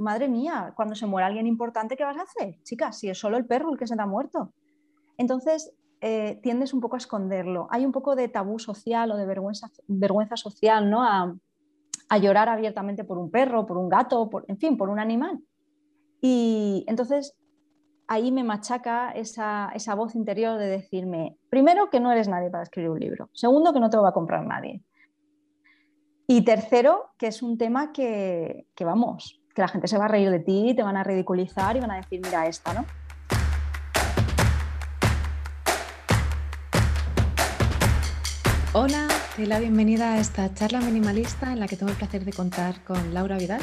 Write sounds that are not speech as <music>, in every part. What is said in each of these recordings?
madre mía, cuando se muere alguien importante, ¿qué vas a hacer? Chicas, si es solo el perro el que se te ha muerto. Entonces, eh, tiendes un poco a esconderlo. Hay un poco de tabú social o de vergüenza, vergüenza social, ¿no? A, llorar abiertamente por un perro, por un gato, por, en fin, por un animal. Y entonces ahí me machaca esa, esa, voz interior de decirme, primero, que no eres nadie para escribir un libro. Segundo, que no te lo va a comprar nadie. Y tercero, que es un tema que, que vamos, que la gente se va a reír de ti, te van a ridiculizar y van a decir, mira esta, ¿no? Hola, te doy la bienvenida a esta charla minimalista en la que tengo el placer de contar con Laura Vidal.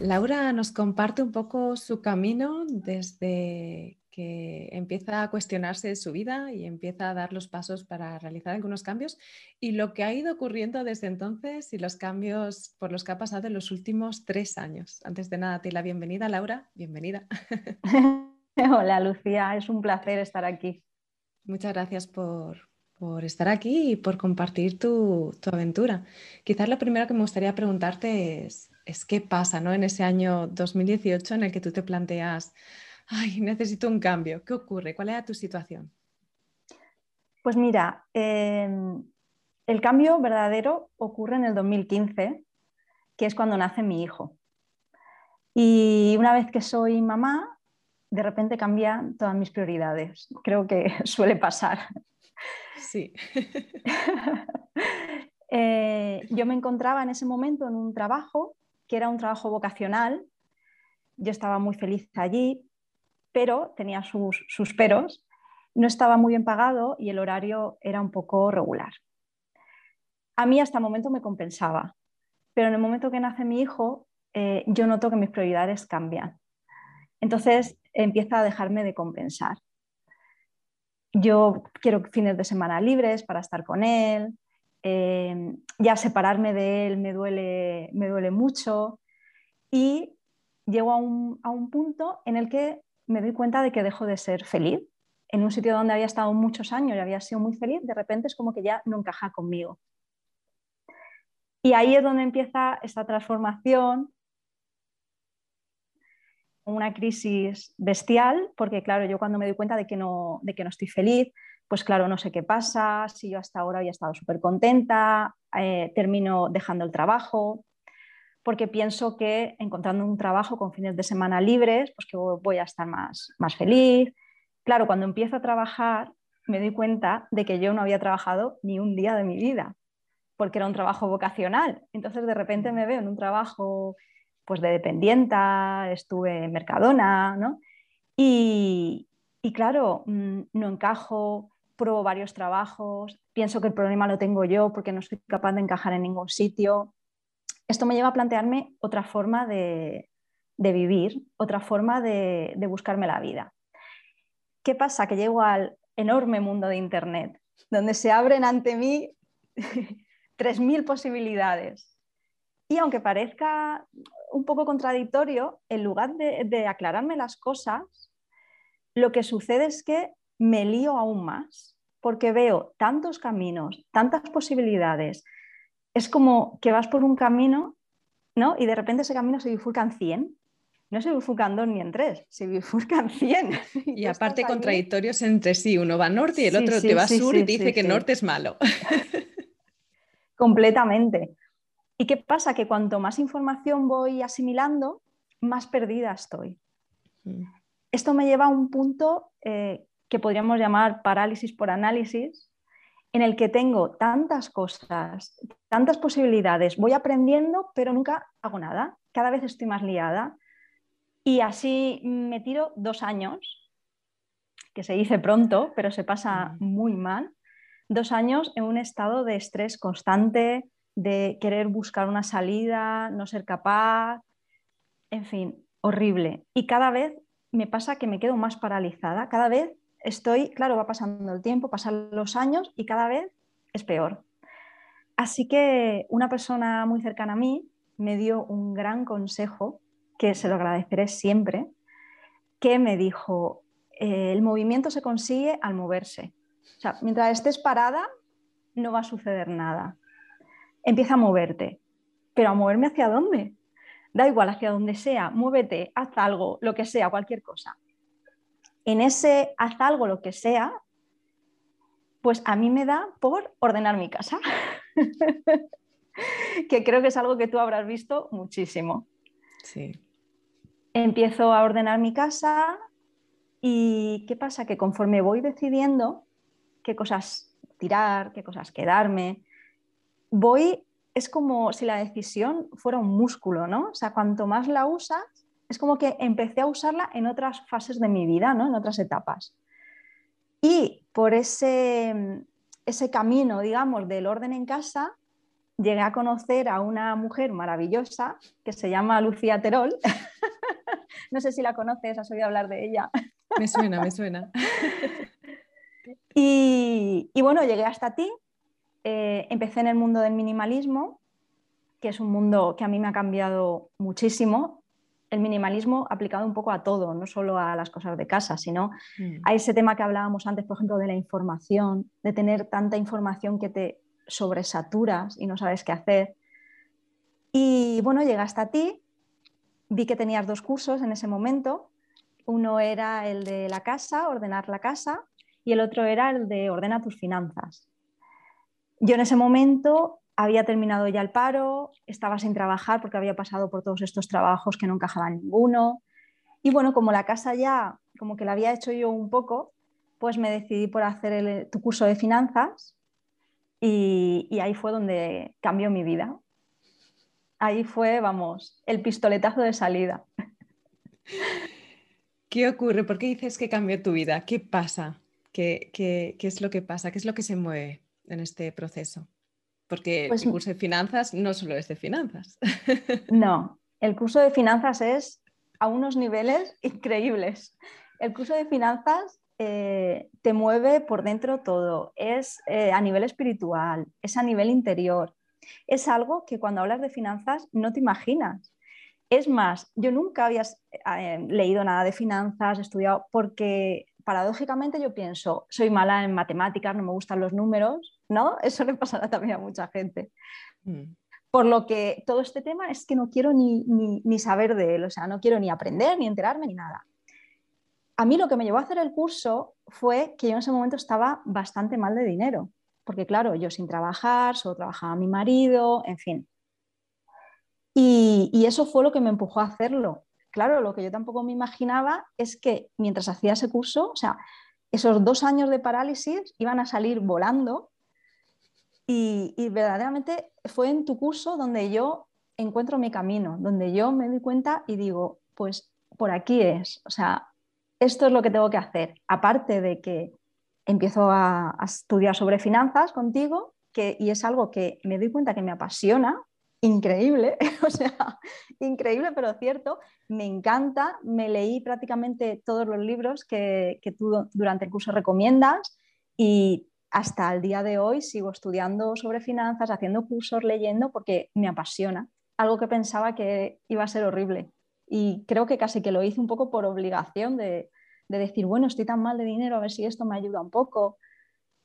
Laura nos comparte un poco su camino desde que empieza a cuestionarse su vida y empieza a dar los pasos para realizar algunos cambios y lo que ha ido ocurriendo desde entonces y los cambios por los que ha pasado en los últimos tres años. Antes de nada, te la bienvenida, Laura. Bienvenida. <laughs> <laughs> Hola, Lucía. Es un placer estar aquí. Muchas gracias por, por estar aquí y por compartir tu, aventura. Quizás lo primero que me gustaría preguntarte es, qué pasa ¿no? en ese año 2018 en el que tú te planteas, ay, necesito un cambio. ¿Qué ocurre? ¿Cuál era tu situación? Pues mira, em, el cambio verdadero ocurre en el 2015, que es cuando nace mi hijo. Y una vez que soy mamá, de repente cambian todas mis prioridades. Creo que <laughs> suele pasar. Sí. <laughs> Eh, yo me encontraba en ese momento en un trabajo que era un trabajo vocacional. Yo estaba muy feliz allí, pero tenía sus, sus peros. No estaba muy bien pagado y el horario era un poco regular. A mí hasta el momento me compensaba, pero en el momento que nace mi hijo, eh, yo noto que mis prioridades cambian. Entonces empieza a dejarme de compensar yo quiero fines de semana libres para estar con él, eh, ya separarme de él me duele, me duele mucho y llego a un, a un punto en el que me doy cuenta de que dejo de ser feliz. En un sitio donde había estado muchos años y había sido muy feliz, de repente es como que ya no encaja conmigo. Y ahí es donde empieza esta transformación una crisis bestial, porque claro, yo cuando me doy cuenta de que no, de que no estoy feliz, pues claro, no sé qué pasa, si yo hasta ahora había estado súper contenta, eh, termino dejando el trabajo, porque pienso que encontrando un trabajo con fines de semana libres, pues que voy a estar más, más feliz. Claro, cuando empiezo a trabajar, me doy cuenta de que yo no había trabajado ni un día de mi vida, porque era un trabajo vocacional. Entonces, de repente me veo en un trabajo pues de dependienta, estuve en Mercadona, ¿no? Y, claro, mm, no encajo, pruebo varios trabajos, pienso que el problema lo tengo yo porque no estoy capaz de encajar en ningún sitio. Esto me lleva a plantearme otra forma de, vivir, otra forma de, de buscarme la vida. ¿Qué pasa? Que llego al enorme mundo de Internet, donde se abren ante mí <laughs> 3.000 posibilidades y aunque parezca un poco contradictorio, en lugar de, aclararme las cosas, lo que sucede es que me lío aún más, porque veo tantos caminos, tantas posibilidades. Es como que vas por un camino, ¿no? Y de repente ese camino se bifurcan 100. No se bifurcan dos ni en tres, se bifurcan <laughs> 100. Y, aparte contradictorios entre sí, uno va norte y el otro te va sur y dice que norte es malo. <laughs> Completamente. ¿Y qué pasa? Que cuanto más información voy asimilando, más perdida estoy. Mm. Esto me lleva a un punto eh, que podríamos llamar parálisis por análisis, en el que tengo tantas cosas, tantas posibilidades, voy aprendiendo, pero nunca hago nada. Cada vez estoy más liada. Y así me tiro dos años, que se dice pronto, pero se pasa muy mal. Dos años en un estado de estrés constante, de querer buscar una salida, no ser capaz, en fin, horrible. Y cada vez me pasa que me quedo más paralizada, cada vez estoy, claro, va pasando el tiempo, pasan los años y cada vez es peor. Así que una persona muy cercana a mí me dio un gran consejo, que se lo agradeceré siempre, que me dijo, el movimiento se consigue al moverse. O sea, mientras estés parada, no va a suceder nada empieza a moverte. Pero a moverme hacia dónde? da igual hacia donde sea, muévete, haz algo, lo que sea, cualquier cosa. En ese haz algo, lo que sea, pues a mí me da por ordenar mi casa, <laughs> que creo que es algo que tú habrás visto muchísimo. Sí. Empiezo a ordenar mi casa y ¿qué pasa? Que conforme voy decidiendo qué cosas tirar, qué cosas quedarme, voy, es como si la decisión fuera un músculo, ¿no? O sea, cuanto más la usas, es como que empecé a usarla en otras fases de mi vida, ¿no? En otras etapas. Y por ese, ese camino, digamos, del orden en casa, llegué a conocer a una mujer maravillosa que se llama Lucía Terol. <laughs> no sé si la conoces, has oído hablar de ella. me suena, me suena. y, bueno, llegué hasta ti. Eh, empecé en el mundo del minimalismo, que es un mundo que a mí me ha cambiado muchísimo el minimalismo aplicado un poco a todo, no solo a las cosas de casa, sino mm. a ese tema que hablábamos antes, por ejemplo, de la información, de tener tanta información que te sobresaturas y no sabes qué hacer. Y bueno, llegué hasta ti, vi que tenías dos cursos en ese momento. Uno era el de la casa, ordenar la casa, y el otro era el de ordena tus finanzas. Yo en ese momento había terminado ya el paro, estaba sin trabajar porque había pasado por todos estos trabajos que no encajaban ninguno. Y bueno, como la casa ya, como que la había hecho yo un poco, pues me decidí por hacer tu curso de finanzas y, ahí fue donde cambió mi vida. Ahí fue, vamos, el pistoletazo de salida. ¿Qué ocurre? ¿Por qué dices que cambió tu vida? ¿Qué pasa? ¿Qué, qué, qué es lo que pasa? ¿Qué es lo que se mueve en este proceso? Porque pues el curso de finanzas no solo es de finanzas. <laughs> No, el curso de finanzas es a unos niveles increíbles. El curso de finanzas eh, te mueve por dentro todo, es eh, a nivel espiritual, es a nivel interior. Es algo que cuando hablas de finanzas no te imaginas. Es más, yo nunca había eh, leído nada de finanzas, estudiado, porque paradójicamente yo pienso, soy mala en matemáticas, no me gustan los números, ¿no? <laughs> Eso le pasará también a mucha gente. Mm. Por lo que todo este tema es que no quiero ni, ni, saber de él, o sea, no quiero ni aprender, ni enterarme, ni nada. A mí lo que me llevó a hacer el curso fue que yo en ese momento estaba bastante mal de dinero, porque claro, yo sin trabajar, solo trabajaba mi marido, en fin. Y, y eso fue lo que me empujó a hacerlo, claro, lo que yo tampoco me imaginaba es que mientras hacía ese curso, o sea, esos dos años de parálisis iban a salir volando y, verdaderamente fue en tu curso donde yo encuentro mi camino, donde yo me doy cuenta y digo, pues por aquí es, o sea, esto es lo que tengo que hacer, aparte de que empiezo a, a estudiar sobre finanzas contigo, que, y es algo que me doy cuenta que me apasiona, increíble, <laughs> o sea, increíble pero cierto. Me encanta, me leí prácticamente todos los libros que, tú durante el curso recomiendas y hasta el día de hoy sigo estudiando sobre finanzas, haciendo cursos, leyendo porque me apasiona, algo que pensaba que iba a ser horrible. Y creo que casi que lo hice un poco por obligación de, de decir, bueno, estoy tan mal de dinero, a ver si esto me ayuda un poco.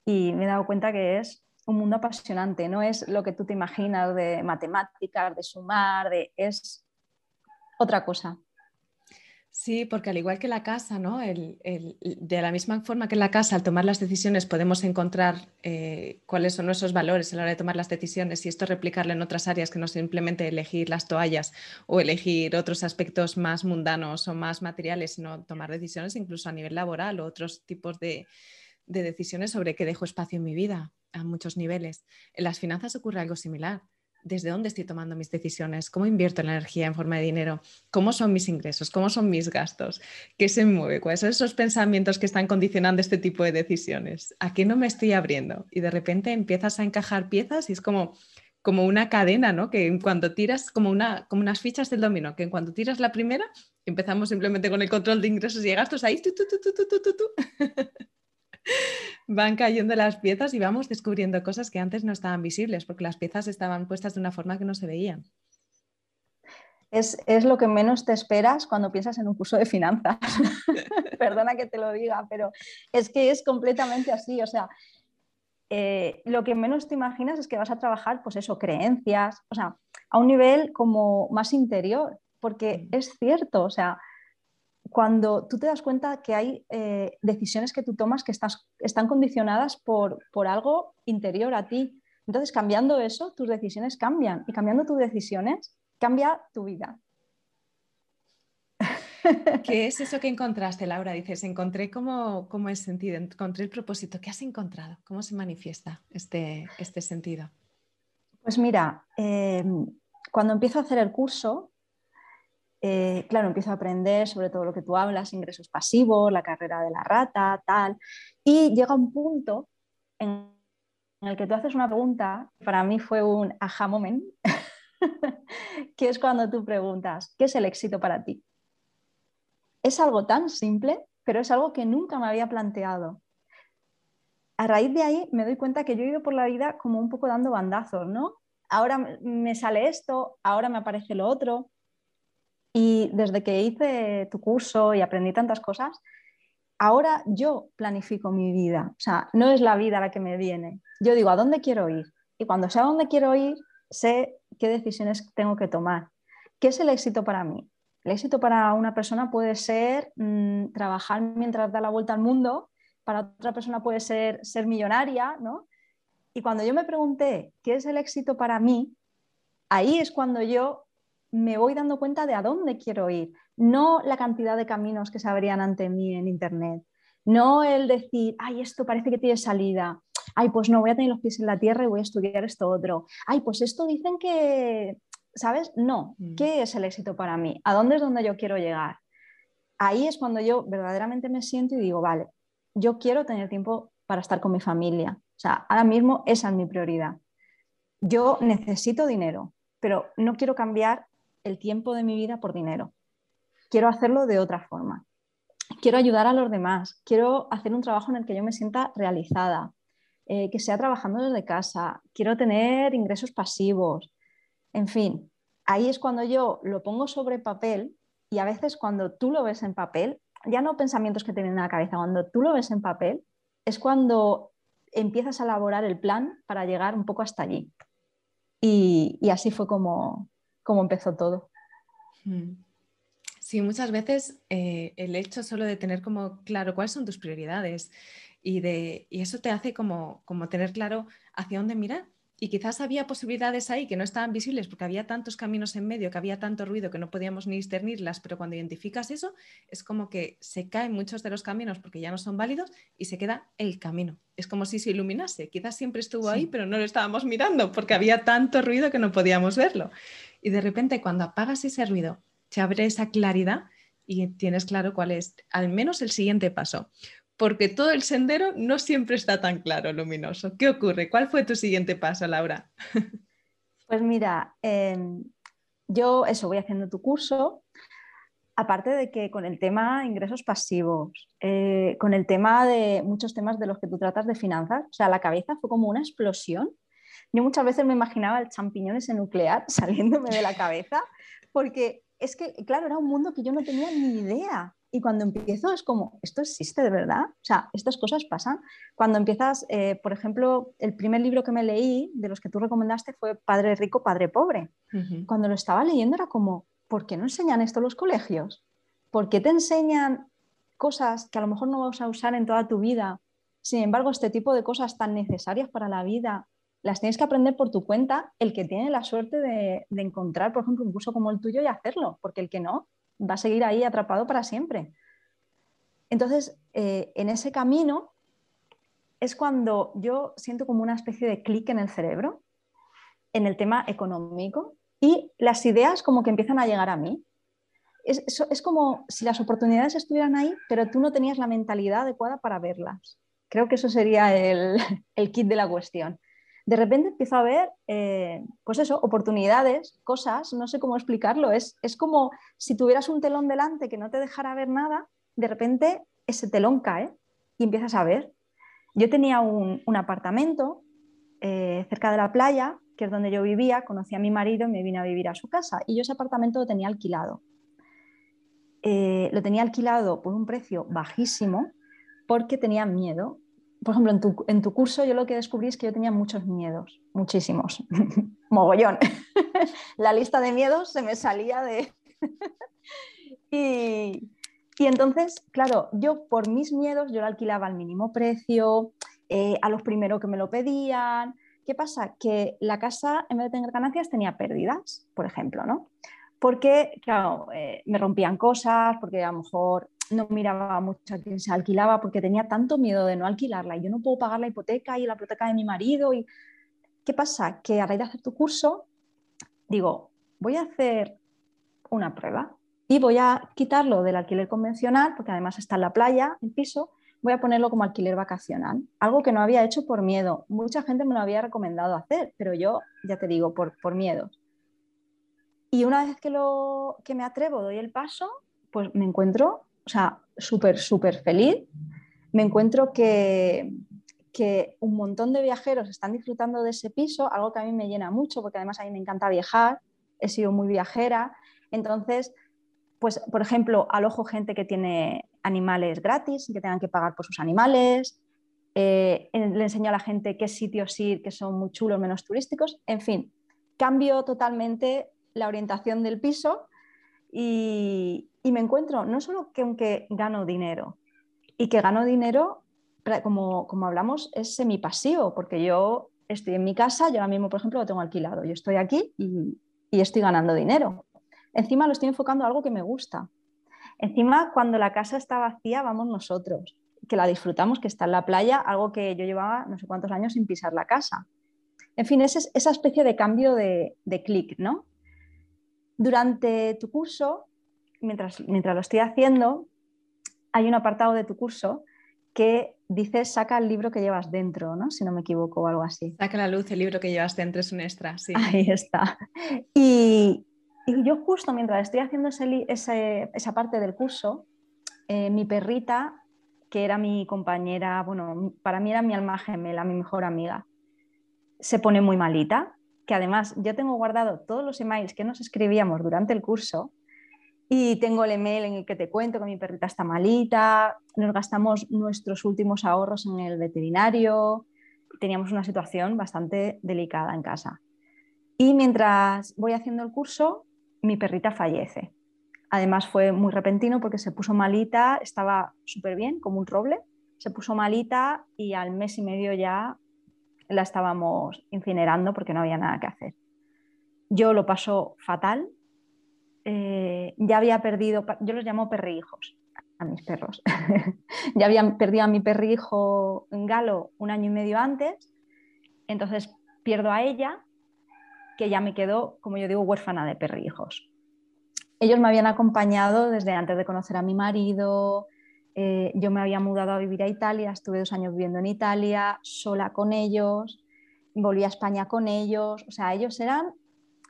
Y me he dado cuenta que es un mundo apasionante, no es lo que tú te imaginas de matemáticas, de sumar, de, es otra cosa. Sí, porque al igual que la casa, ¿no? de la misma forma que la casa, al tomar las decisiones podemos encontrar eh, cuáles son nuestros valores a la hora de tomar las decisiones y esto replicarlo en otras áreas que no simplemente elegir las toallas o elegir otros aspectos más mundanos o más materiales, sino tomar decisiones incluso a nivel laboral o otros tipos de, de decisiones sobre qué dejo espacio en mi vida a muchos niveles. En las finanzas ocurre algo similar. ¿Desde dónde estoy tomando mis decisiones? ¿Cómo invierto la energía en forma de dinero? ¿Cómo son mis ingresos? ¿Cómo son mis gastos? ¿Qué se mueve? ¿Cuáles son esos pensamientos que están condicionando este tipo de decisiones? ¿A qué no me estoy abriendo? Y de repente empiezas a encajar piezas y es como, como una cadena, ¿no? Que en cuanto tiras, como, una, como unas fichas del dominó, que en cuanto tiras la primera, empezamos simplemente con el control de ingresos y gastos ahí, tú, <laughs> van cayendo las piezas y vamos descubriendo cosas que antes no estaban visibles porque las piezas estaban puestas de una forma que no se veían. Es, lo que menos te esperas cuando piensas en un curso de finanzas. <laughs> Perdona que te lo diga, pero es que es completamente así. O sea, eh, lo que menos te imaginas es que vas a trabajar, pues eso, creencias, o sea, a un nivel como más interior, porque es cierto, o sea, cuando tú te das cuenta que hay eh, decisiones que tú tomas que están condicionadas por, por algo interior a ti. Entonces, cambiando eso, tus decisiones cambian y cambiando tus decisiones, cambia tu vida. ¿Qué es eso que encontraste, Laura? Dices, encontré cómo, cómo es sentido, encontré el propósito. ¿Qué has encontrado? ¿Cómo se manifiesta este, este sentido? Pues mira, em, cuando empiezo a hacer el curso, eh, claro, empiezo a aprender sobre todo lo que tú hablas, ingresos pasivos, la carrera de la rata, tal, y llega un punto en, en el que tú haces una pregunta, para mí fue un aha moment, <laughs> que es cuando tú preguntas, ¿qué es el éxito para ti? Es algo tan simple, pero es algo que nunca me había planteado. A raíz de ahí me doy cuenta que yo he ido por la vida como un poco dando bandazos, ¿no? Ahora me sale esto, ahora me aparece lo otro. Y desde que hice tu curso y aprendí tantas cosas, ahora yo planifico mi vida. O sea, no es la vida la que me viene. Yo digo, ¿a dónde quiero ir? Y cuando sé a dónde quiero ir, sé qué decisiones tengo que tomar. ¿Qué es el éxito para mí? El éxito para una persona puede ser mm, trabajar mientras da la vuelta al mundo, para otra persona puede ser ser millonaria, ¿no? Y cuando yo me pregunté qué es el éxito para mí, ahí es cuando yo me voy dando cuenta de a dónde quiero ir, no la cantidad de caminos que se abrían ante mí en Internet, no el decir, ay, esto parece que tiene salida, ay, pues no, voy a tener los pies en la tierra y voy a estudiar esto otro, ay, pues esto dicen que ¿sabes? No, mm. ¿qué es el éxito para mí? ¿A dónde es donde yo quiero llegar? Ahí es cuando yo verdaderamente me siento y digo, vale, yo quiero tener tiempo para estar con mi familia. O sea, ahora mismo esa es mi prioridad. Yo necesito dinero, pero no quiero cambiar el tiempo de mi vida por dinero. Quiero hacerlo de otra forma. Quiero ayudar a los demás. Quiero hacer un trabajo en el que yo me sienta realizada, eh, que sea trabajando desde casa. Quiero tener ingresos pasivos. En fin, ahí es cuando yo lo pongo sobre papel y a veces cuando tú lo ves en papel, ya no pensamientos que te vienen a la cabeza, cuando tú lo ves en papel es cuando empiezas a elaborar el plan para llegar un poco hasta allí. Y, así fue como, como empezó todo. Hmm. Sí, muchas veces eh, el hecho solo de tener como claro cuáles son tus prioridades y, de, y eso te hace como, como tener claro hacia dónde mirar y quizás había posibilidades ahí que no estaban visibles porque había tantos caminos en medio, que había tanto ruido que no podíamos ni discernirlas, pero cuando identificas eso es como que se caen muchos de los caminos porque ya no son válidos y se queda el camino. Es como si se iluminase, quizás siempre estuvo ahí, pero no lo estábamos mirando porque había tanto ruido que no podíamos verlo. Y de repente cuando apagas ese ruido, se abre esa claridad y tienes claro cuál es al menos el siguiente paso porque todo el sendero no siempre está tan claro, luminoso. ¿Qué ocurre? ¿Cuál fue tu siguiente paso, Laura? Pues mira, em, yo eso voy haciendo tu curso, aparte de que con el tema ingresos pasivos, eh, con el tema de muchos temas de los que tú tratas de finanzas, o sea, la cabeza fue como una explosión. Yo muchas veces me imaginaba el champiñón ese nuclear <laughs> saliéndome de la cabeza, porque es que, claro, era un mundo que yo no tenía ni idea. Y cuando empiezo es como, ¿esto existe de verdad? O sea, estas cosas pasan. Cuando empiezas, eh, por ejemplo, el primer libro que me leí, de los que tú recomendaste, fue Padre Rico, Padre Pobre. Cuando lo estaba leyendo era como, ¿por qué no enseñan esto los colegios? ¿Por qué te enseñan cosas que a lo mejor no vas a usar en toda tu vida? Sin embargo, este tipo de cosas tan necesarias para la vida, las tienes que aprender por tu cuenta, el que tiene la suerte de, encontrar, por ejemplo, un curso como el tuyo y hacerlo, porque el que no, va a seguir ahí atrapado para siempre. Entonces, eh, en ese camino es cuando yo siento como una especie de clic en el cerebro, en el tema económico, y las ideas como que empiezan a llegar a mí. Es, es, como si las oportunidades estuvieran ahí, pero tú no tenías la mentalidad adecuada para verlas. Creo que eso sería el, <laughs> el kit de la cuestión de repente empiezo a ver, eh, pues eso, oportunidades, cosas, no sé cómo explicarlo, es, es como si tuvieras un telón delante que no te dejara ver nada, de repente ese telón cae y empiezas a ver. Yo tenía un, apartamento eh, cerca de la playa, que es donde yo vivía, conocí a mi marido y me vine a vivir a su casa y yo ese apartamento lo tenía alquilado. Eh, lo tenía alquilado por un precio bajísimo porque tenía miedo por ejemplo, en tu, en tu, curso yo lo que descubrí es que yo tenía muchos miedos, muchísimos, <laughs> mogollón. <laughs> la lista de miedos se me salía de... <laughs> y, y, entonces, claro, yo por mis miedos yo lo alquilaba al mínimo precio, eh, a los primeros que me lo pedían. ¿Qué pasa? Que la casa, en vez de tener ganancias, tenía pérdidas, por ejemplo, ¿no? Porque, claro, eh, me rompían cosas, porque a lo mejor no miraba mucho a quién se alquilaba porque tenía tanto miedo de no alquilarla y yo no puedo pagar la hipoteca y la hipoteca de mi marido. Y... ¿Qué pasa? Que a raíz de hacer tu curso, digo, voy a hacer una prueba y voy a quitarlo del alquiler convencional, porque además está en la playa, el piso, voy a ponerlo como alquiler vacacional, algo que no había hecho por miedo. Mucha gente me lo había recomendado hacer, pero yo, ya te digo, por, por miedo. Y una vez que, lo, que me atrevo, doy el paso, pues me encuentro o sea, súper, súper feliz. Me encuentro que, un montón de viajeros están disfrutando de ese piso, algo que a mí me llena mucho, porque además a mí me encanta viajar, he sido muy viajera. Entonces, pues, por ejemplo, alojo gente que tiene animales gratis, que tengan que pagar por sus animales. Eh, le enseño a la gente qué sitios ir, que son muy chulos, menos turísticos. En fin, cambio totalmente la orientación del piso y, me encuentro no solo que aunque gano dinero, y que gano dinero, como, como hablamos, es semipasivo, porque yo estoy en mi casa, yo ahora mismo, por ejemplo, lo tengo alquilado, yo estoy aquí y, estoy ganando dinero. Encima lo estoy enfocando a algo que me gusta. Encima, cuando la casa está vacía, vamos nosotros, que la disfrutamos, que está en la playa, algo que yo llevaba no sé cuántos años sin pisar la casa. En fin, es esa especie de cambio de, de clic, ¿no? Durante tu curso mientras, mientras lo estoy haciendo, hay un apartado de tu curso que dice saca el libro que llevas dentro, ¿no? Si no me equivoco o algo así. Saca la luz el libro que llevas dentro, es un extra, sí. Ahí está. Y, yo justo mientras estoy haciendo esa parte del curso, eh, mi perrita, que era mi compañera, bueno, para mí era mi alma gemela, mi mejor amiga, se pone muy malita, que además yo tengo guardado todos los emails que nos escribíamos durante el curso y tengo el email en el que te cuento que mi perrita está malita, nos gastamos nuestros últimos ahorros en el veterinario, teníamos una situación bastante delicada en casa. Y mientras voy haciendo el curso, mi perrita fallece. Además fue muy repentino porque se puso malita, estaba súper bien, como un roble, se puso malita y al mes y medio ya la estábamos incinerando porque no había nada que hacer. Yo lo paso fatal, eh, ya había perdido, yo los llamo perrijos a mis perros. <laughs> ya habían perdido a mi perrijo Galo un año y medio antes, entonces pierdo a ella, que ya me quedó, como yo digo, huérfana de perrijos. Ellos me habían acompañado desde antes de conocer a mi marido, eh, yo me había mudado a vivir a Italia, estuve dos años viviendo en Italia, sola con ellos, volví a España con ellos, o sea, ellos eran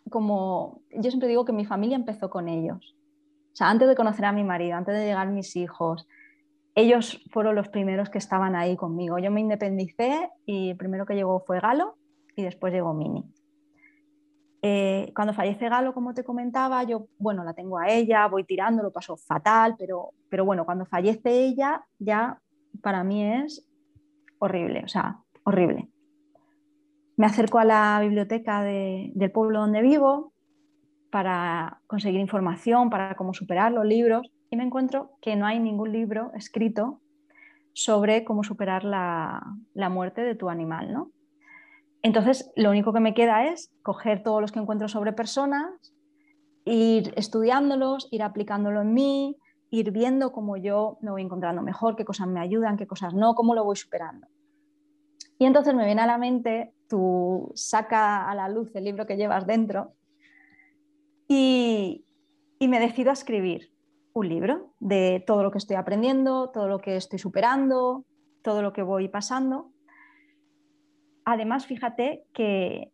como, yo siempre digo que mi familia empezó con ellos. O sea, antes de conocer a mi marido, antes de llegar mis hijos, ellos fueron los primeros que estaban ahí conmigo. Yo me independicé y el primero que llegó fue Galo y después llegó Mini. Eh, cuando fallece Galo, como te comentaba, yo, bueno, la tengo a ella, voy tirando, lo paso fatal, pero, pero bueno, cuando fallece ella, ya para mí es horrible, o sea, horrible me acerco a la biblioteca del pueblo donde vivo para conseguir información, para cómo superar los libros, y me encuentro que no hay ningún libro escrito sobre cómo superar la, muerte de tu animal. ¿no? Entonces, lo único que me queda es coger todos los que encuentro sobre personas, ir estudiándolos, ir aplicándolo en mí, ir viendo cómo yo me voy encontrando mejor, qué cosas me ayudan, qué cosas no, cómo lo voy superando. Y entonces me viene a la mente, tú saca a la luz el libro que llevas dentro y, me decido a escribir un libro de todo lo que estoy aprendiendo, todo lo que estoy superando, todo lo que voy pasando. Además, fíjate que,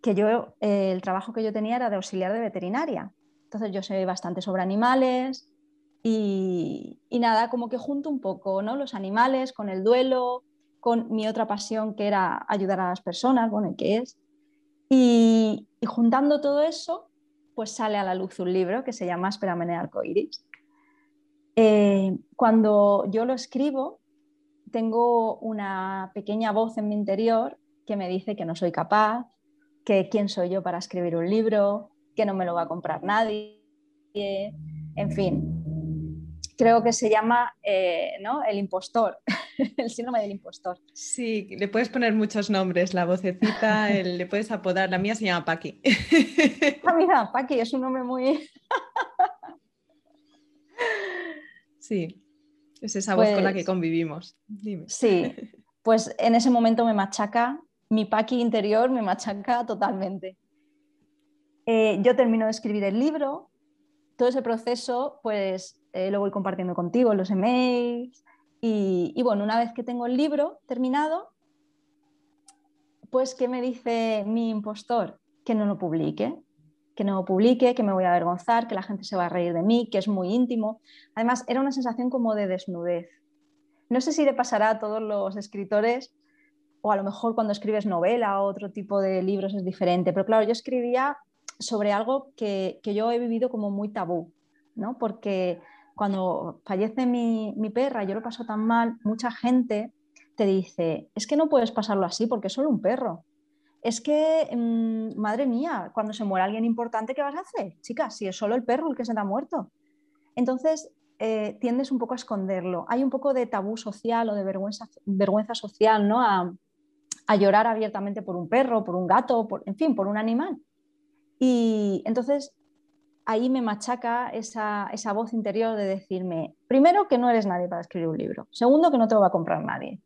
que yo, el trabajo que yo tenía era de auxiliar de veterinaria. Entonces yo sé bastante sobre animales y, y, nada, como que junto un poco ¿no? los animales con el duelo, con mi otra pasión que era ayudar a las personas, bueno, que es. Y, juntando todo eso, pues sale a la luz un libro que se llama Espérame en arcoiris. Eh, cuando yo lo escribo, tengo una pequeña voz en mi interior que me dice que no soy capaz, que quién soy yo para escribir un libro, que no me lo va a comprar nadie, en fin. Creo que se llama eh, ¿no? el impostor, <laughs> el síndrome del impostor. Sí, le puedes poner muchos nombres, la vocecita, <laughs> le puedes apodar, la mía se llama Paqui. <laughs> Ah, mira, Paqui es un nombre muy... sí, es esa voz con la que pues convivimos. Sí, <laughs> pues en ese momento me machaca, mi Paqui interior me machaca totalmente. Eh, yo termino de escribir el libro, todo ese proceso pues eh, lo voy compartiendo contigo, los emails y, y, bueno, una vez que tengo el libro terminado, pues ¿qué me dice mi impostor? Que no lo publique, que no publique, que me voy a avergonzar, que la gente se va a reír de mí, que es muy íntimo. Además, era una sensación como de desnudez. No sé si le pasará a todos los escritores o a lo mejor cuando escribes novela o otro tipo de libros es diferente, pero claro, yo escribía sobre algo que, yo he vivido como muy tabú, ¿no? Porque cuando fallece mi, perra, yo lo paso tan mal, mucha gente te dice, es que no puedes pasarlo así porque es solo un perro. Es que, mm, madre mía, cuando se muere alguien importante, ¿qué vas a hacer? Chica, si es solo el perro el que se te ha muerto. Entonces, eh, tiendes un poco a esconderlo. Hay un poco de tabú social o de vergüenza, vergüenza social, ¿no? A, llorar abiertamente por un perro, por un gato, por, en fin, por un animal. Y entonces ahí me machaca esa, voz interior de decirme, primero, que no eres nadie para escribir un libro. Segundo, que no te lo va a comprar nadie.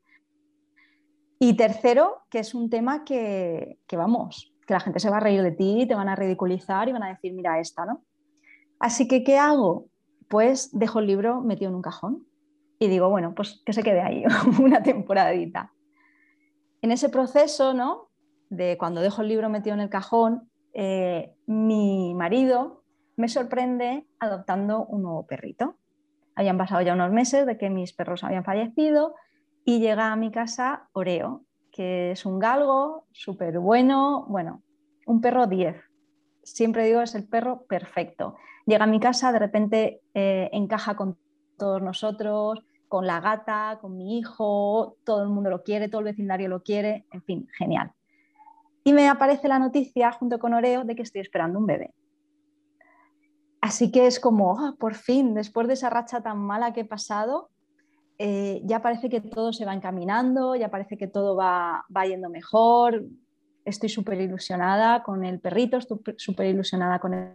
Y tercero, que es un tema que, vamos, que la gente se va a reír de ti, te van a ridiculizar y van a decir, mira esta, ¿no? Así que, ¿qué hago? Pues dejo el libro metido en un cajón y digo, bueno, pues que se quede ahí <laughs> una temporadita. En ese proceso, ¿no? De cuando dejo el libro metido en el cajón, eh, mi marido me sorprende adoptando un nuevo perrito. Habían pasado ya unos meses de que mis perros habían fallecido y llega a mi casa Oreo, que es un galgo súper bueno, bueno, un perro 10. Siempre digo es el perro perfecto. Llega a mi casa, de repente eh, encaja con todos nosotros, con la gata, con mi hijo, todo el mundo lo quiere, todo el vecindario lo quiere, en fin, genial y me aparece la noticia junto con Oreo de que estoy esperando un bebé. Así que es como, ah, por fin, después de esa racha tan mala que he pasado, eh, ya parece que todo se va encaminando, ya parece que todo va, va yendo mejor. Estoy súper ilusionada con el perrito, estoy súper ilusionada con el,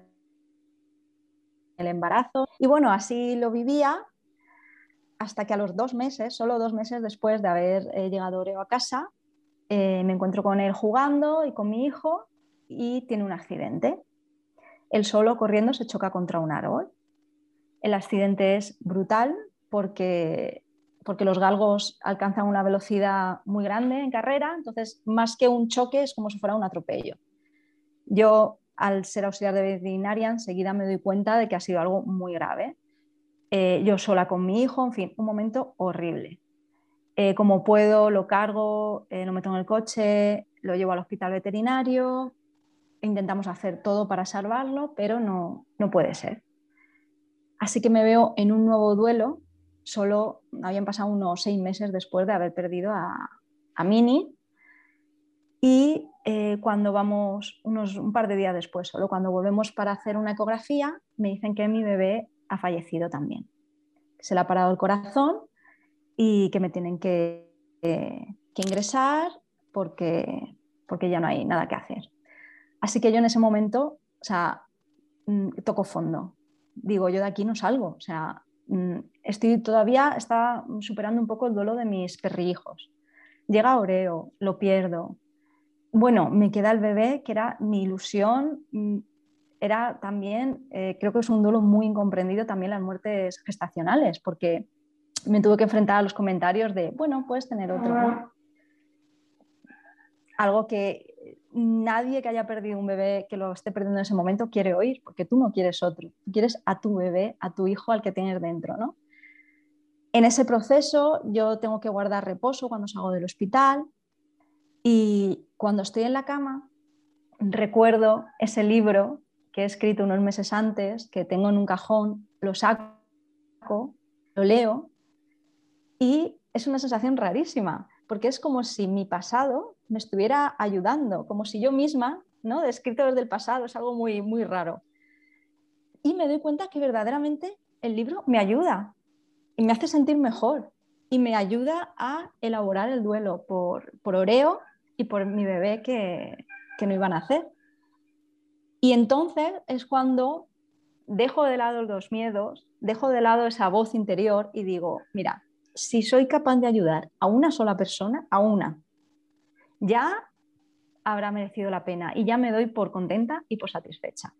embarazo. Y bueno, así lo vivía hasta que a los dos meses, solo dos meses después de haber eh, llegado Oreo a casa, eh, me encuentro con él jugando y con mi hijo y tiene un accidente. Él solo corriendo se choca contra un árbol. El accidente es brutal porque, porque los galgos alcanzan una velocidad muy grande en carrera, entonces más que un choque es como si fuera un atropello. Yo, al ser auxiliar de veterinaria, enseguida me doy cuenta de que ha sido algo muy grave. Eh, yo sola con mi hijo, en fin, un momento horrible. Eh, como puedo, lo cargo, eh, lo meto en el coche, lo llevo al hospital veterinario, intentamos hacer todo para salvarlo, pero no, no puede ser. Así que me veo en un nuevo duelo, solo habían pasado unos seis meses después de haber perdido a, Mini. Y eh, cuando vamos, unos, un par de días después, solo cuando volvemos para hacer una ecografía, me dicen que mi bebé ha fallecido también. Se le ha parado el corazón y que me tienen que, ingresar porque, porque ya no hay nada que hacer. Así que yo en ese momento, o sea, mm, toco fondo. Digo, yo de aquí no salgo. O sea, estoy todavía, está superando un poco el duelo de mis perrijos. Llega Oreo, lo pierdo. Bueno, me queda el bebé, que era mi ilusión. Mm, era también, eh, creo que es un duelo muy incomprendido también las muertes gestacionales, porque me tuve que enfrentar a los comentarios de, bueno, puedes tener otro. Algo que nadie que haya perdido un bebé que lo esté perdiendo en ese momento quiere oír, porque tú no quieres otro, tú quieres a tu bebé, a tu hijo, al que tienes dentro, ¿no? En ese proceso yo tengo que guardar reposo cuando salgo del hospital y cuando estoy en la cama recuerdo ese libro que he escrito unos meses antes, que tengo en un cajón, lo saco, lo leo y es una sensación rarísima, porque es como si mi pasado me estuviera ayudando, como si yo misma, ¿no? Descrito desde el pasado, es algo muy, muy raro. Y me doy cuenta que verdaderamente el libro me ayuda y me hace sentir mejor y me ayuda a elaborar el duelo por, por Oreo y por mi bebé que, que no iban a hacer. Y entonces es cuando dejo de lado los miedos, dejo de lado esa voz interior y digo, mira, si soy capaz de ayudar a una sola persona, a una, ya habrá merecido la pena y ya me doy por contenta y por satisfecha.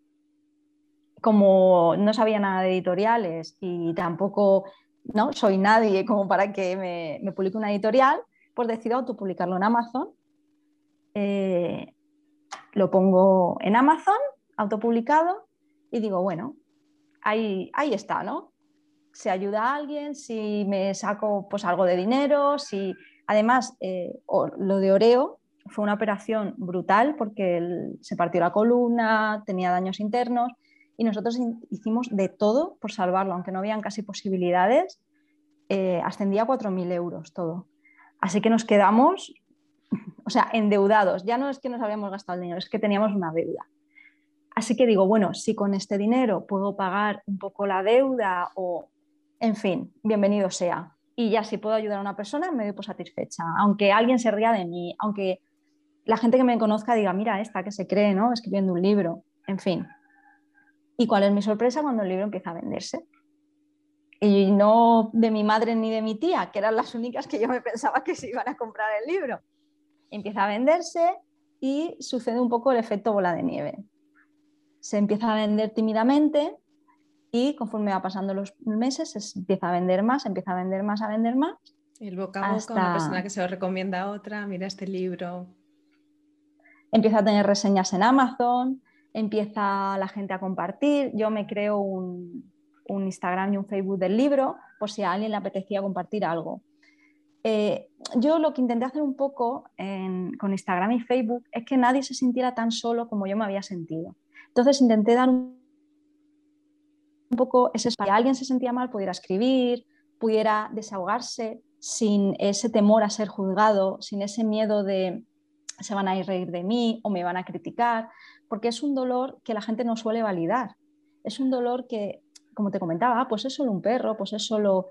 Como no sabía nada de editoriales y tampoco no soy nadie como para que me, publique una editorial, pues decido autopublicarlo en Amazon. Eh, lo pongo en Amazon, autopublicado, y digo, bueno, ahí, ahí está, ¿no? Se ayuda a alguien, si me saco pues algo de dinero, si además eh, lo de Oreo fue una operación brutal porque se partió la columna, tenía daños internos y nosotros hicimos de todo por salvarlo, aunque no habían casi posibilidades, eh, ascendía a 4.000 euros todo. Así que nos quedamos, <laughs> o sea, endeudados. Ya no es que nos habíamos gastado el dinero, es que teníamos una deuda. Así que digo, bueno, si con este dinero puedo pagar un poco la deuda o, en fin, bienvenido sea. Y ya si puedo ayudar a una persona, me doy por satisfecha. Aunque alguien se ría de mí, aunque la gente que me conozca diga, mira esta que se cree, ¿no? Escribiendo un libro, en fin. ¿Y cuál es mi sorpresa cuando el libro empieza a venderse? Y no de mi madre ni de mi tía, que eran las únicas que yo me pensaba que se iban a comprar el libro. Empieza a venderse y sucede un poco el efecto bola de nieve se empieza a vender tímidamente y conforme va pasando los meses se empieza a vender más, empieza a vender más, a vender más. El boca a boca, una persona que se lo recomienda a otra, mira este libro. Empieza a tener reseñas en Amazon, empieza la gente a compartir. Yo me creo un, Instagram y un Facebook del libro por si a alguien le apetecía compartir algo. Eh, yo lo que intenté hacer un poco con Instagram y Facebook es que nadie se sintiera tan solo como yo me había sentido. Entonces intenté dar un poco ese espacio. Si alguien se sentía mal, pudiera escribir, pudiera desahogarse sin ese temor a ser juzgado, sin ese miedo de se van a ir reír de mí o me van a criticar, porque es un dolor que la gente no suele validar. Es un dolor que, como te comentaba, pues es solo un perro, pues es solo...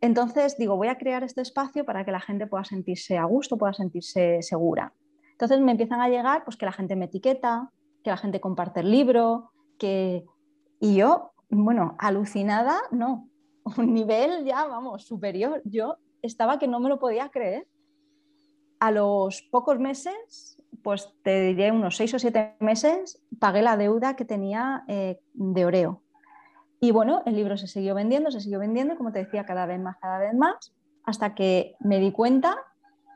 Entonces digo, voy a crear este espacio para que la gente pueda sentirse a gusto, pueda sentirse segura. Entonces me empiezan a llegar, pues que la gente me etiqueta, que la gente comparte el libro, que... Y yo, bueno, alucinada, no, <laughs> un nivel ya, vamos, superior. Yo estaba que no me lo podía creer. A los pocos meses, pues te diré unos seis o siete meses, pagué la deuda que tenía eh, de Oreo. Y bueno, el libro se siguió vendiendo, se siguió vendiendo, como te decía, cada vez más, cada vez más, hasta que me di cuenta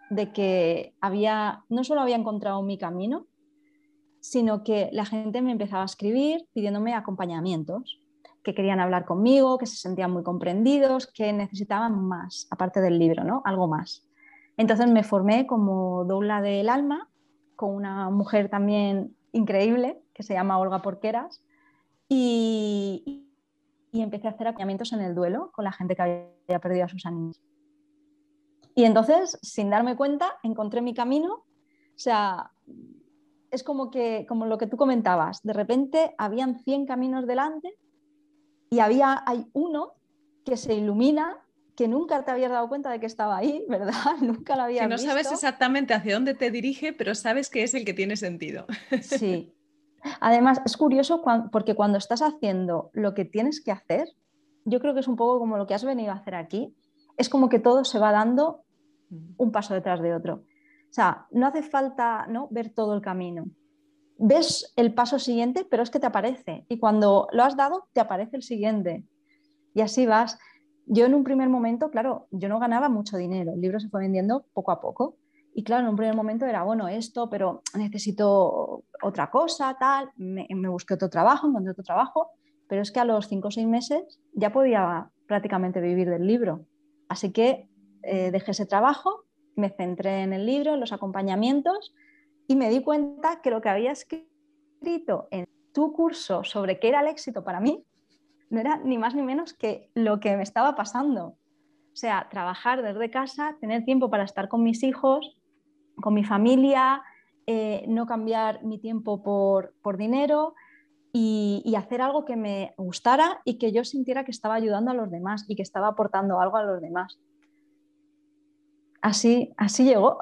de que había, no solo había encontrado mi camino, sino que la gente me empezaba a escribir pidiéndome acompañamientos, que querían hablar conmigo, que se sentían muy comprendidos, que necesitaban más, aparte del libro, ¿no? Algo más. Entonces me formé como doula del alma con una mujer también increíble que se llama Olga Porqueras y, y empecé a hacer acompañamientos en el duelo con la gente que había perdido a sus animales. Y entonces, sin darme cuenta, encontré mi camino. O sea, es como, que, como lo que tú comentabas, de repente habían 100 caminos delante y había, hay uno que se ilumina que nunca te habías dado cuenta de que estaba ahí, <laughs> ¿verdad? <laughs> Nunca lo había que no sabes exactamente hacia dónde te dirige, pero sabes que es el que tiene sentido. Sí. <laughs> Además, es curioso porque cuando estás haciendo lo que tienes que hacer, yo creo que es un poco como lo que has venido a hacer aquí, es como que todo se va dando un paso detrás de otro. Sea, no hace falta ¿no? ver todo el camino. Ves el paso siguiente, pero es que te aparece. Y cuando lo has dado, te aparece el siguiente. Y así vas. Yo en un primer momento, claro, yo no ganaba mucho dinero. El libro se fue vendiendo poco a poco. Y claro, en un primer momento era, bueno, esto, pero necesito otra cosa, tal. Me, busqué otro trabajo, encontré otro trabajo. Pero es que a los cinco o seis meses ya podía prácticamente vivir del libro. Así que eh, dejé ese trabajo me centré en el libro, en los acompañamientos y me di cuenta que lo que había escrito en tu curso sobre qué era el éxito para mí no era ni más ni menos que lo que me estaba pasando. O sea, trabajar desde casa, tener tiempo para estar con mis hijos, con mi familia, eh, no cambiar mi tiempo por, dinero y, hacer algo que me gustara y que yo sintiera que estaba ayudando a los demás y que estaba aportando algo a los demás. Así, así llegó.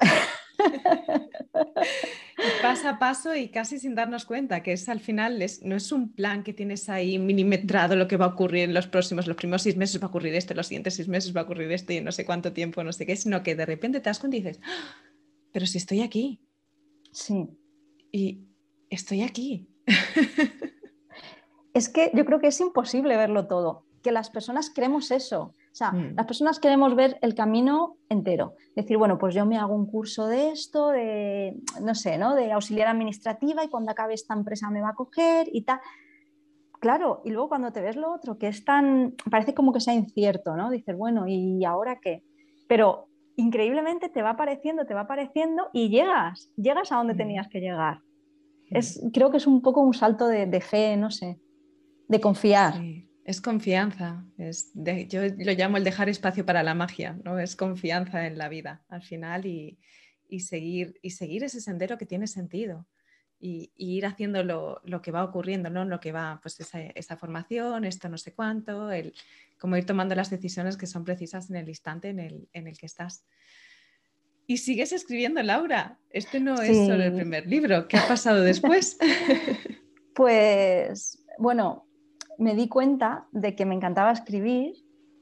<laughs> Paso a paso y casi sin darnos cuenta, que es al final, no es un plan que tienes ahí milimetrado lo que va a ocurrir en los próximos, los primeros seis meses va a ocurrir esto, los siguientes seis meses va a ocurrir esto y no sé cuánto tiempo, no sé qué, sino que de repente te das cuenta y dices, ¡Ah! pero si estoy aquí. Sí. Y estoy aquí. <laughs> es que yo creo que es imposible verlo todo, que las personas creemos eso. O sea, mm. las personas queremos ver el camino entero. Decir, bueno, pues yo me hago un curso de esto, de, no sé, ¿no? De auxiliar administrativa y cuando acabe esta empresa me va a coger y tal. Claro, y luego cuando te ves lo otro, que es tan, parece como que sea incierto, ¿no? Dices, bueno, ¿y ahora qué? Pero increíblemente te va apareciendo, te va apareciendo y llegas, llegas a donde mm. tenías que llegar. Mm. Es, creo que es un poco un salto de, fe, no sé, de confiar. Es confianza, es yo lo llamo el dejar espacio para la magia, ¿no? Es confianza en la vida al final y, seguir, y seguir ese sendero que tiene sentido y, ir haciendo lo, que va ocurriendo, ¿no? Lo que va, pues esa, formación, esto no sé cuánto, el, como ir tomando las decisiones que son precisas en el instante en el, en el que estás. Y sigues escribiendo, Laura. Este no es solo el primer libro. ¿Qué ha pasado después? <laughs> pues, bueno, me di cuenta de que me encantaba escribir.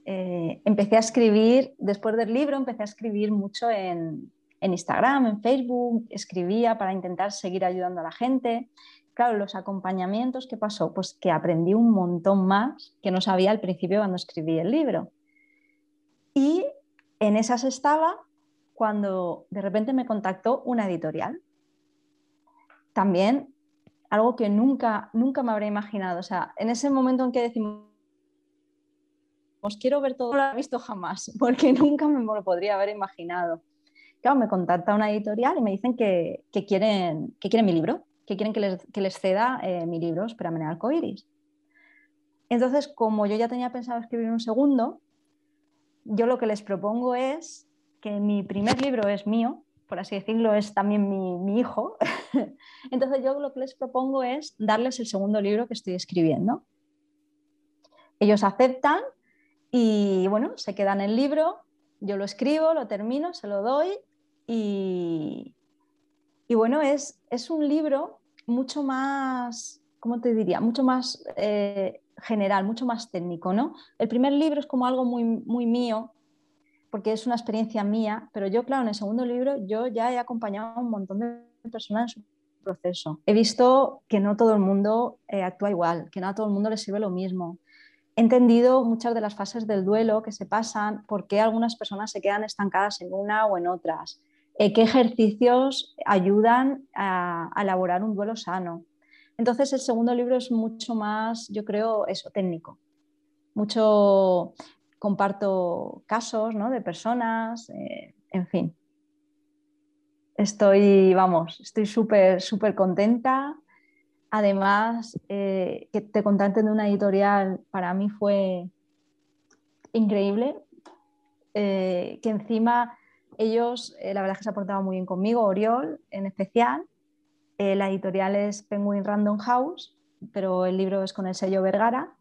Eh, empecé a escribir, después del libro, empecé a escribir mucho en, Instagram, en Facebook, escribía para intentar seguir ayudando a la gente. Claro, los acompañamientos, ¿qué pasó? Pues que aprendí un montón más que no sabía al principio cuando escribí el libro. Y en esas estaba cuando de repente me contactó una editorial. También algo que nunca, nunca me habría imaginado. O sea, en ese momento en que decimos, os quiero ver todo, no lo he visto jamás, <laughs> porque nunca me lo podría haber imaginado. Claro, me contacta una editorial y me dicen que, quieren, que quieren mi libro, que quieren que les, que les ceda eh, mi libro, Espérame en Arcoiris. Entonces, como yo ya tenía pensado escribir un segundo, yo lo que les propongo es que mi primer libro es mío, por así decirlo, es también mi, hijo. <laughs> Entonces yo lo que les propongo es darles el segundo libro que estoy escribiendo. Ellos aceptan y bueno, se quedan el libro, yo lo escribo, lo termino, se lo doy y, y bueno, es, es, un libro mucho más, ¿cómo te diría? Mucho más eh, general, mucho más técnico, ¿no? El primer libro es como algo muy, muy mío, porque es una experiencia mía, pero yo, claro, en el segundo libro yo ya he acompañado a un montón de personas en su proceso. He visto que no todo el mundo eh, actúa igual, que no a todo el mundo le sirve lo mismo. He entendido muchas de las fases del duelo que se pasan, por qué algunas personas se quedan estancadas en una o en otras, eh, qué ejercicios ayudan a, a elaborar un duelo sano. Entonces el segundo libro es mucho más, yo creo, eso, técnico. Mucho, comparto casos de personas, eh, en fin. Estoy, vamos, estoy súper, súper contenta. Además, eh, que te contacten de una editorial para mí fue increíble. Eh, que encima ellos, la verdad es que se ha portado muy bien conmigo, Oriol en especial. la editorial es Penguin Random House, pero el libro es con el sello Vergara.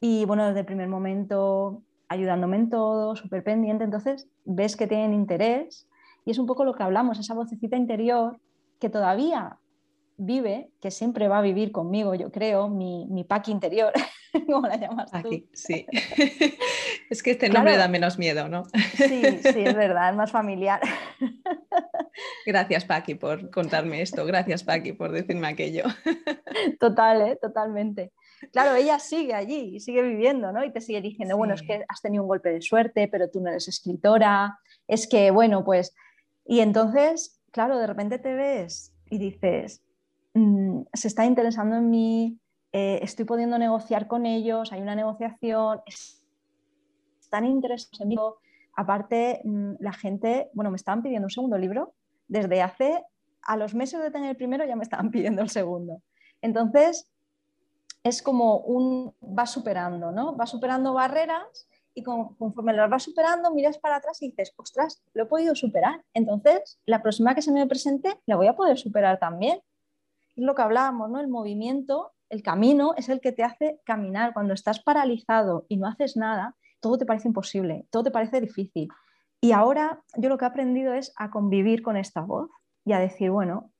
Y bueno, desde el primer momento ayudándome en todo, súper pendiente, entonces ves que tienen interés y es un poco lo que hablamos, esa vocecita interior que todavía vive, que siempre va a vivir conmigo, yo creo, mi, mi pack interior, <laughs> como la llamas Aquí, sí. <laughs> es que este nombre da menos miedo, ¿no? sí, sí, es verdad, es más familiar. <laughs> Gracias, Paqui, por contarme esto. Gracias, Paqui, por decirme aquello. Total, ¿eh? totalmente claro, ella sigue allí, sigue viviendo, ¿no? Y te sigue diciendo, bueno, es que has tenido un golpe de suerte, pero tú no eres escritora, es que, bueno, pues... Y entonces, claro, de repente te ves y dices, mm, se está interesando en mí, eh, estoy pudiendo negociar con ellos, hay una negociación, están interesados en mí. Aparte, mm, la gente, bueno, me estaban pidiendo un segundo libro desde hace, a los meses de tener el primero ya me estaban <laughs> pidiendo el segundo. Entonces, es como un, va superando, ¿no? Va superando barreras y conforme las vas superando, miras para atrás y dices, ostras, lo he podido superar. Entonces, la próxima que se me presente, la voy a poder superar también. Es lo que hablábamos, ¿no? El movimiento, el camino es el que te hace caminar. Cuando estás paralizado y no haces nada, todo te parece imposible, todo te parece difícil. Y ahora yo lo que he aprendido es a convivir con esta voz y a decir, bueno,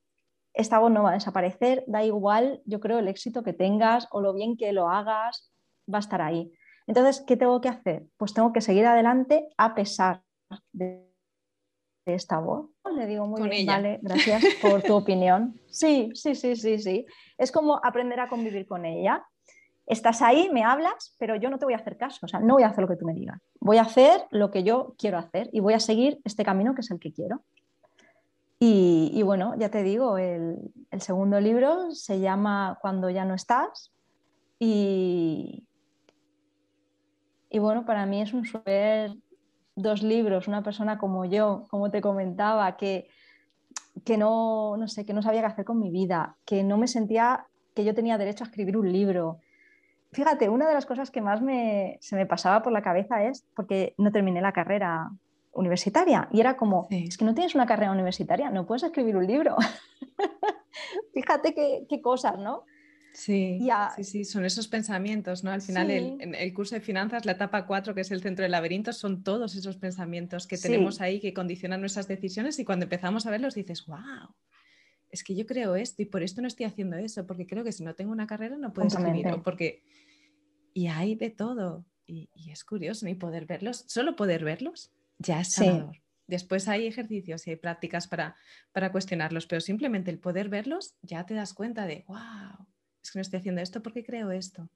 esta voz no va a desaparecer, da igual, yo creo, el éxito que tengas o lo bien que lo hagas, va a estar ahí. Entonces, ¿qué tengo que hacer? Pues tengo que seguir adelante a pesar de esta voz. Le digo muy bien, vale, gracias por tu <laughs> opinión. Sí, sí, sí, sí, sí. Es como aprender a convivir con ella. Estás ahí, me hablas, pero yo no te voy a hacer caso, o sea, no voy a hacer lo que tú me digas. Voy a hacer lo que yo quiero hacer y voy a seguir este camino que es el que quiero. Y, bueno, ya te digo, el, segundo libro se llama Cuando ya no estás y, y bueno, para mí es un super dos libros, una persona como yo, como te comentaba, que, que no, no sé, que no sabía qué hacer con mi vida, que no me sentía que yo tenía derecho a escribir un libro. Fíjate, una de las cosas que más me, se me pasaba por la cabeza es porque no terminé la carrera universitaria. Y era como, es que no tienes una carrera universitaria, no puedes escribir un libro. <laughs> Fíjate qué, cosas, ¿no? Sí, sí, sí, son esos pensamientos, ¿no? Al final, el, el, curso de finanzas, la etapa 4, que es el centro del laberinto, son todos esos pensamientos que tenemos ahí que condicionan nuestras decisiones y cuando empezamos a verlos dices, wow, es que yo creo esto y por esto no estoy haciendo eso, porque creo que si no tengo una carrera no puedo escribir, porque... Y hay de todo, y, y es curioso, y poder verlos, solo poder verlos, ya es sanador. Después hay ejercicios y hay prácticas para, para cuestionarlos, pero simplemente el poder verlos ya te das cuenta de, wow, es que no estoy haciendo esto porque creo esto.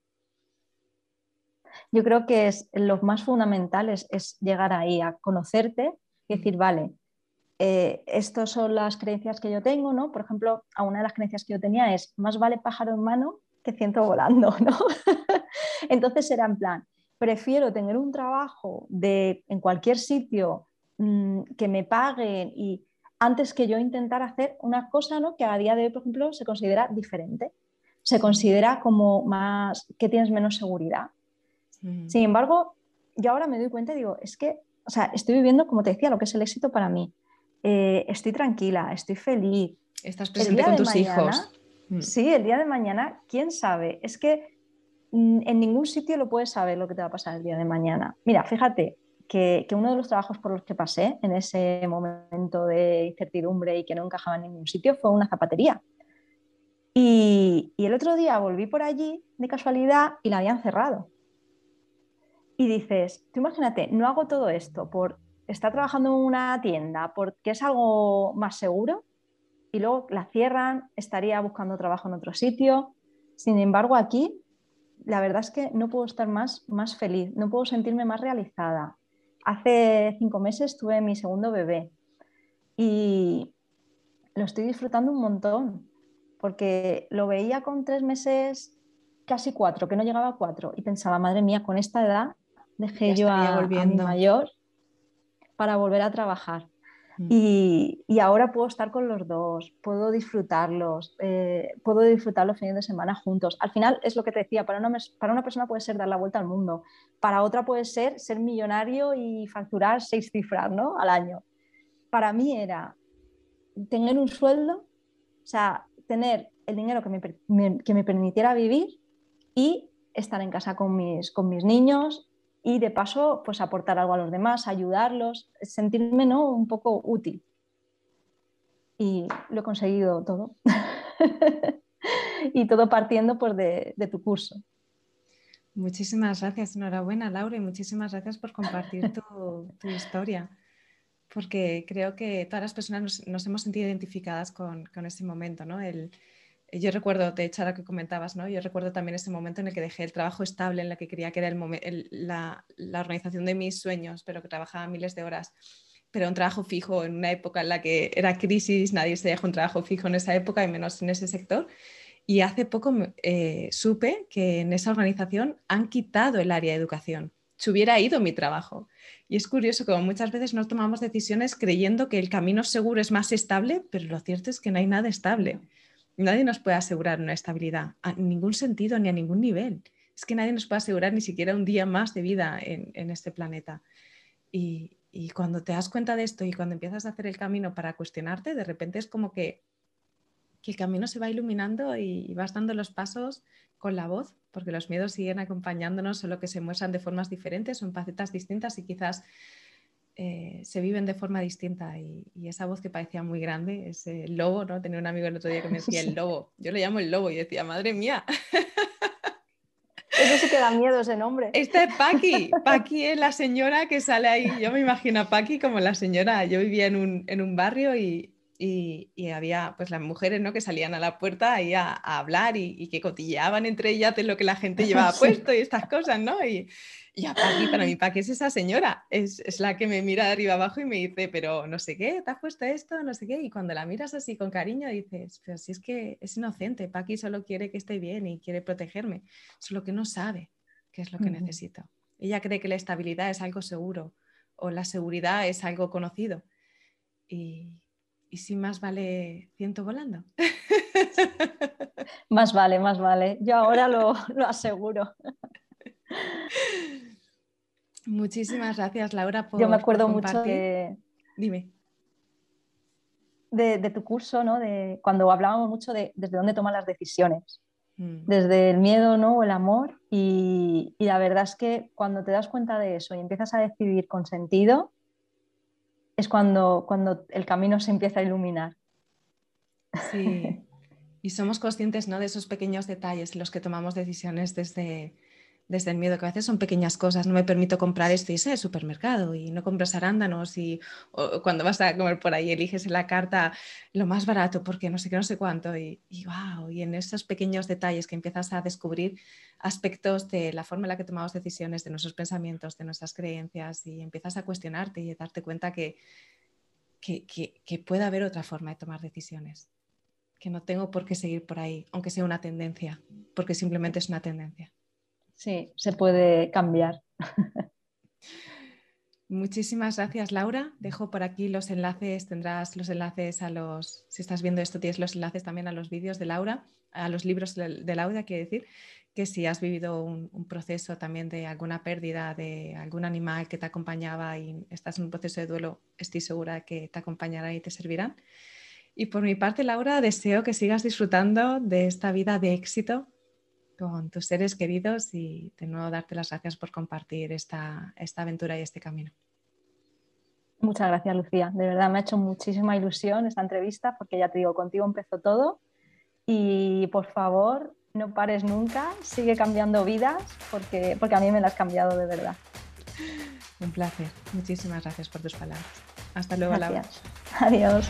Yo creo que es, lo más fundamental es, llegar ahí, a conocerte y decir, vale, eh, estas son las creencias que yo tengo, ¿no? Por ejemplo, una de las creencias que yo tenía es, más vale pájaro en mano que ciento volando, <laughs> ¿no? Entonces era en plan, prefiero tener un trabajo de, en cualquier sitio mm, que me paguen y antes que yo intentar hacer una cosa ¿no? que a día de hoy, por ejemplo, se considera diferente. Se considera como más que tienes menos seguridad. Sin embargo, yo ahora me doy cuenta y digo, es que, o sea, estoy viviendo, como te decía, lo que es el éxito para mí. Eh, estoy tranquila, estoy feliz. Estás presente con tus hijos. Mm. Sí, el día de mañana, quién sabe. Es que en ningún sitio lo puedes saber lo que te va a pasar el día de mañana. Mira, fíjate que, uno de los trabajos por los que pasé en ese momento de incertidumbre y que no encajaba en ningún sitio fue una zapatería. Y, el otro día volví por allí de casualidad y la habían cerrado. Y dices, tú imagínate, no hago todo esto por estar trabajando en una tienda, porque es algo más seguro, y luego la cierran, estaría buscando trabajo en otro sitio. Sin embargo, aquí la verdad es que no puedo estar más, más feliz, no puedo sentirme más realizada. Hace cinco meses tuve mi segundo bebé y lo estoy disfrutando un montón porque lo veía con tres meses, casi cuatro, que no llegaba a cuatro y pensaba, madre mía, con esta edad dejé yo a, a mi mayor para volver a trabajar. Mm. Y, ahora puedo estar con los dos, puedo disfrutarlos, eh, puedo disfrutar los fines de semana juntos. Al final es lo que te decía, para una, para una persona puede ser dar la vuelta al mundo, para otra puede ser ser millonario y facturar seis cifras ¿no? al año. Para mí era tener un sueldo, o sea, tener el dinero que me, que me permitiera vivir y estar en casa con mis, con mis niños, y de paso pues aportar algo a los demás, ayudarlos, sentirme ¿no? un poco útil. Y lo he conseguido todo. <laughs> y todo partiendo pues, de, tu curso. Muchísimas gracias, enhorabuena Laura y muchísimas gracias por compartir tu, historia, porque creo que todas las personas nos, hemos sentido identificadas con, con ese momento, ¿no? El, yo recuerdo, de hecho, ahora que comentabas, ¿no? Yo recuerdo también ese momento en el que dejé el trabajo estable, en la que quería que era el la, la, organización de mis sueños, pero que trabajaba miles de horas, pero un trabajo fijo en una época en la que era crisis, nadie se dejó un trabajo fijo en esa época y menos en ese sector. Y hace poco eh, supe que en esa organización han quitado el área de educación. Se hubiera ido mi trabajo. Y es curioso como muchas veces no tomamos decisiones creyendo que el camino seguro es más estable, pero lo cierto es que no hay nada estable. Nadie nos puede asegurar una estabilidad a ningún sentido ni a ningún nivel. es que nadie nos puede asegurar ni siquiera un día más de vida en, este planeta. Y, cuando te das cuenta de esto y cuando empiezas a hacer el camino para cuestionarte, de repente es como que, el camino se va iluminando y, vas dando los pasos con la voz, porque los miedos siguen acompañándonos, solo que se muestran de formas diferentes o en facetas distintas y quizás eh, se viven de forma distinta y, esa voz que parecía muy grande, ese lobo, ¿no? Tenía un amigo el otro día que me <laughs> decía el lobo, yo le llamo el lobo y decía, madre mía. <laughs> Eso sí que da miedo ese nombre. Esta es Paqui, <laughs> Paqui es la señora que sale ahí, yo me imagino a Paqui como la señora, yo vivía en un, en un barrio y, y, había pues las mujeres ¿no? que salían a la puerta ahí a, hablar y, que cotilleaban entre ellas de lo que la gente <laughs> llevaba puesto y estas cosas, ¿no? Y, y a Paqui, para mí, Paqui es esa señora, es, es, la que me mira de arriba abajo y me dice, pero no sé qué, ¿te has puesto esto? No sé qué. Y cuando la miras así con cariño dices, pero si es que es inocente, Paqui solo quiere que esté bien y quiere protegerme, solo que no sabe qué es lo que necesito. Ella cree que la estabilidad es algo seguro o la seguridad es algo conocido. Y, y si más vale ciento volando. <laughs> Más vale, más vale. Yo ahora lo, lo aseguro. Muchísimas gracias, Laura, por Yo me acuerdo mucho de... Dime. De, tu curso, ¿no? De, cuando hablábamos mucho de desde dónde toman las decisiones. Mm. Desde el miedo, ¿no? O el amor. Y, y, la verdad es que cuando te das cuenta de eso y empiezas a decidir con sentido, es cuando, cuando el camino se empieza a iluminar. Sí. <laughs> Y somos conscientes ¿no? de esos pequeños detalles los que tomamos decisiones desde, desde el miedo, que a veces son pequeñas cosas. No me permito comprar esto y ese es supermercado y no compras arándanos y cuando vas a comer por ahí eliges en la carta lo más barato porque no sé qué, no sé cuánto. Y, y wow, y en esos pequeños detalles que empiezas a descubrir aspectos de la forma en la que tomamos decisiones, de nuestros pensamientos, de nuestras creencias y empiezas a cuestionarte y a darte cuenta que, que, que puede haber otra forma de tomar decisiones que no tengo por qué seguir por ahí, aunque sea una tendencia, porque simplemente es una tendencia. Sí, se puede cambiar. Muchísimas gracias, Laura. Dejo por aquí los enlaces, tendrás los enlaces a los, si estás viendo esto, tienes los enlaces también a los vídeos de Laura, a los libros de Laura, quiere decir que si has vivido un, proceso también de alguna pérdida de algún animal que te acompañaba y estás en un proceso de duelo, estoy segura que te acompañará y te servirán. Y por mi parte, Laura, deseo que sigas disfrutando de esta vida de éxito con tus seres queridos y de nuevo darte las gracias por compartir esta, esta aventura y este camino. Muchas gracias, Lucía. De verdad me ha hecho muchísima ilusión esta entrevista porque ya te digo, contigo empezó todo y por favor no pares nunca, sigue cambiando vidas porque, porque a mí me las has cambiado de verdad. Un placer. Muchísimas gracias por tus palabras. Hasta luego, gracias. Laura. Adiós.